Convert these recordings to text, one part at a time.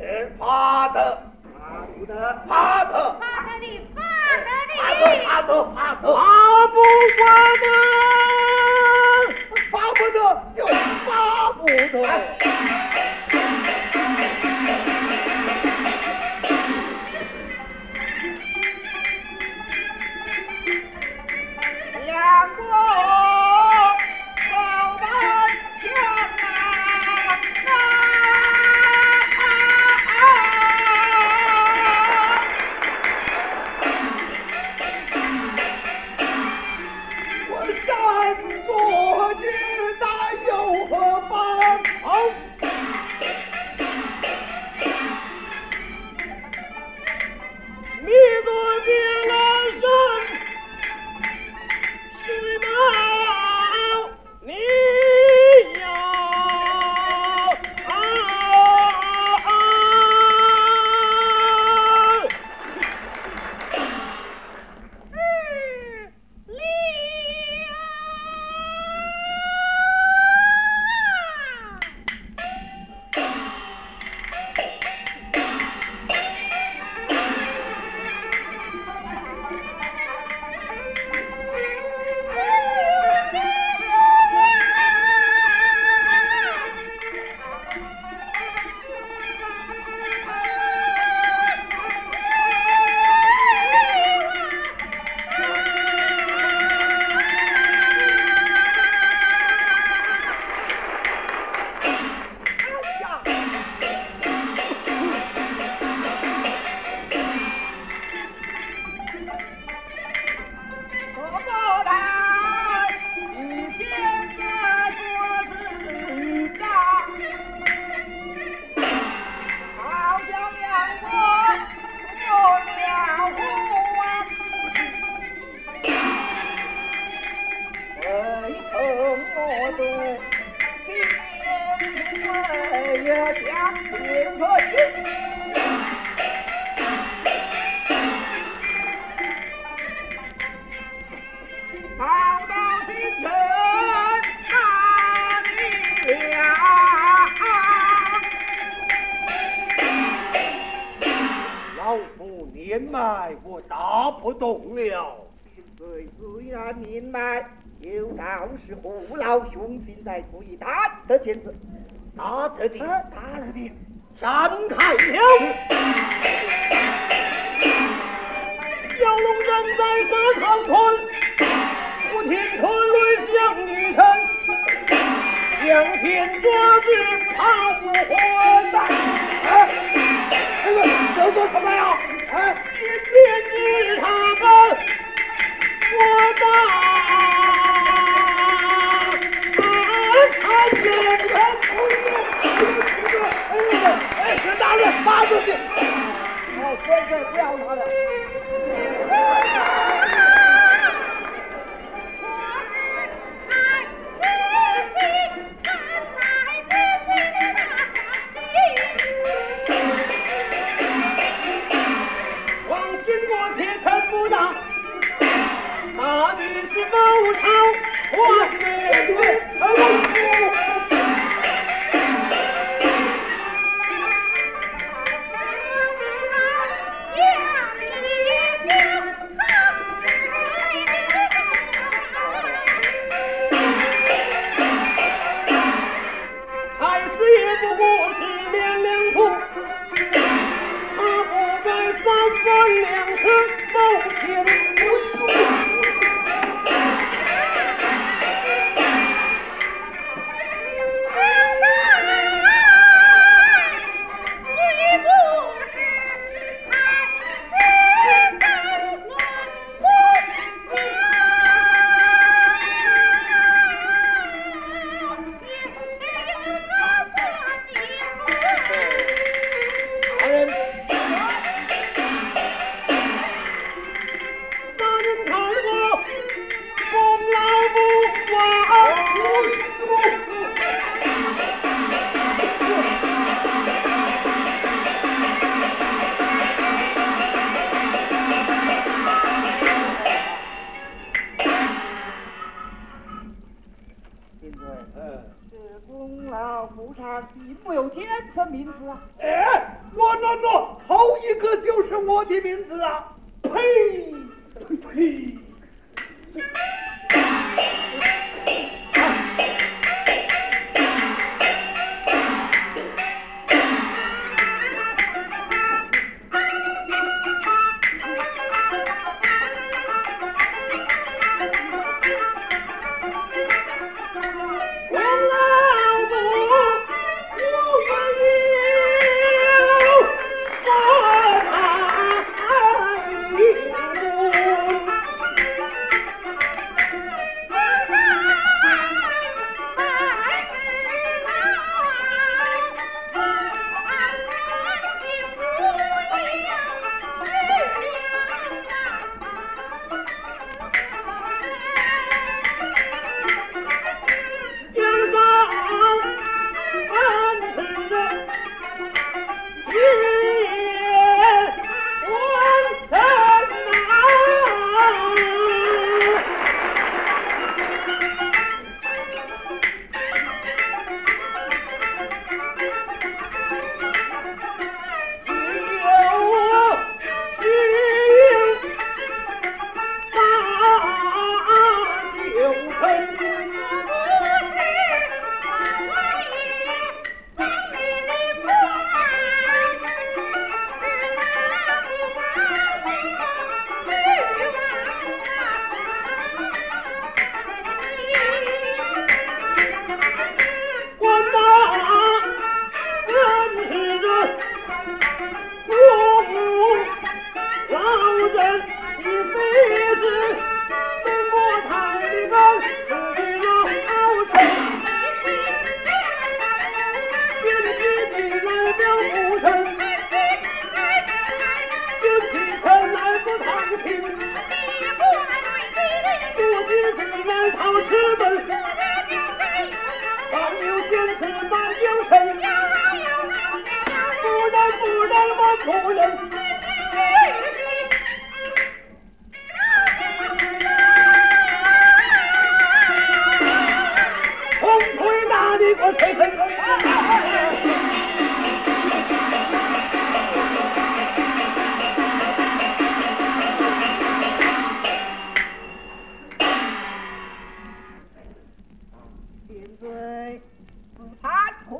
哎，怕的，怕的，怕的，怕的你，怕的你，怕的，怕的，怕的，怕不怕？巴不得，就巴不得。我懂了。虽然年迈有道是虎老兄心在可以得天子。打得的打得的山开口蛟龙人在这长春武听昆仑降雨神将天抓奸怕不还哎哎呀你做什么呀？哎你别激他诺诺诺头一个就是我的名字啊！呸呸呸呸！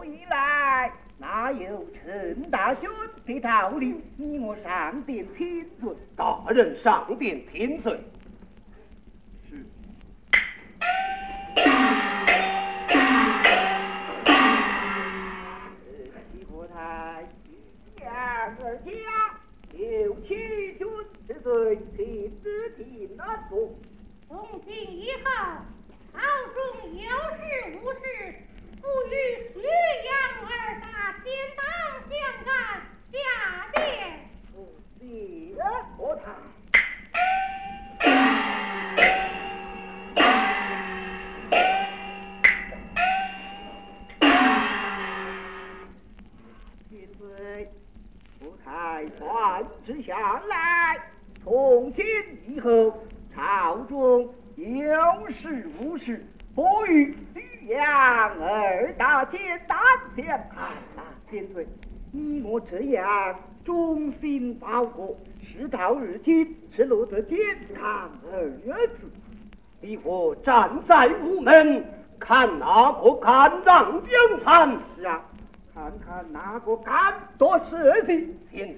以来，哪有陈大兄的道理？你我上殿听罪。大人上殿听罪。是。西伯太两儿家，有七军之罪，请之听那说。从今以后，朝中有事无事。不与徐阳二大颠倒相干，下殿。谢国太。千岁，国太传旨下来，从今以后，朝中有事无事，不与徐阳二大奸胆相害。千岁，你我这样忠心报国，事到如今，是落得健康二子。你我站在午门，看哪个敢让江山？是啊，看看哪个敢多事情。